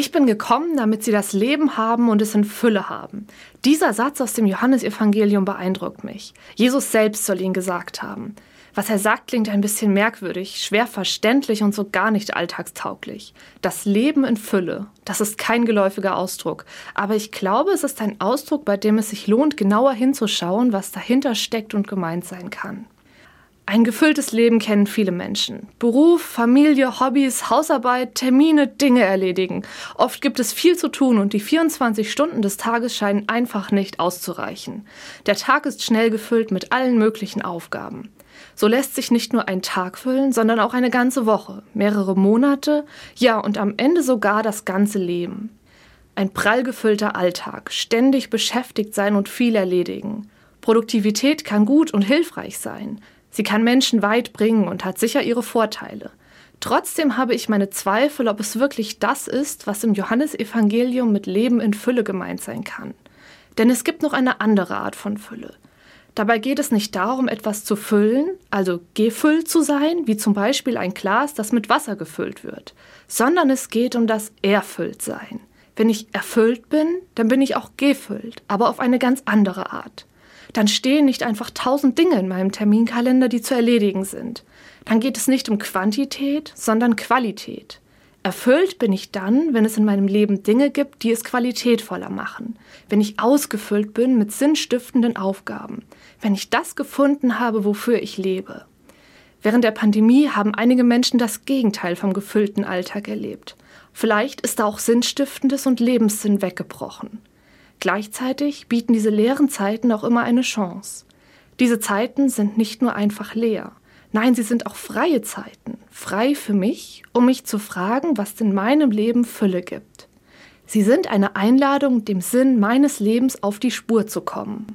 Ich bin gekommen, damit sie das Leben haben und es in Fülle haben. Dieser Satz aus dem Johannesevangelium beeindruckt mich. Jesus selbst soll ihn gesagt haben. Was er sagt, klingt ein bisschen merkwürdig, schwer verständlich und so gar nicht alltagstauglich. Das Leben in Fülle, das ist kein geläufiger Ausdruck, aber ich glaube, es ist ein Ausdruck, bei dem es sich lohnt, genauer hinzuschauen, was dahinter steckt und gemeint sein kann. Ein gefülltes Leben kennen viele Menschen. Beruf, Familie, Hobbys, Hausarbeit, Termine, Dinge erledigen. Oft gibt es viel zu tun und die 24 Stunden des Tages scheinen einfach nicht auszureichen. Der Tag ist schnell gefüllt mit allen möglichen Aufgaben. So lässt sich nicht nur ein Tag füllen, sondern auch eine ganze Woche, mehrere Monate, ja und am Ende sogar das ganze Leben. Ein prall gefüllter Alltag, ständig beschäftigt sein und viel erledigen. Produktivität kann gut und hilfreich sein. Sie kann Menschen weit bringen und hat sicher ihre Vorteile. Trotzdem habe ich meine Zweifel, ob es wirklich das ist, was im Johannesevangelium mit Leben in Fülle gemeint sein kann. Denn es gibt noch eine andere Art von Fülle. Dabei geht es nicht darum, etwas zu füllen, also gefüllt zu sein, wie zum Beispiel ein Glas, das mit Wasser gefüllt wird, sondern es geht um das Erfülltsein. Wenn ich erfüllt bin, dann bin ich auch gefüllt, aber auf eine ganz andere Art dann stehen nicht einfach tausend Dinge in meinem Terminkalender, die zu erledigen sind. Dann geht es nicht um Quantität, sondern Qualität. Erfüllt bin ich dann, wenn es in meinem Leben Dinge gibt, die es qualitätvoller machen, wenn ich ausgefüllt bin mit sinnstiftenden Aufgaben, wenn ich das gefunden habe, wofür ich lebe. Während der Pandemie haben einige Menschen das Gegenteil vom gefüllten Alltag erlebt. Vielleicht ist da auch Sinnstiftendes und Lebenssinn weggebrochen. Gleichzeitig bieten diese leeren Zeiten auch immer eine Chance. Diese Zeiten sind nicht nur einfach leer. Nein, sie sind auch freie Zeiten. Frei für mich, um mich zu fragen, was in meinem Leben Fülle gibt. Sie sind eine Einladung, dem Sinn meines Lebens auf die Spur zu kommen.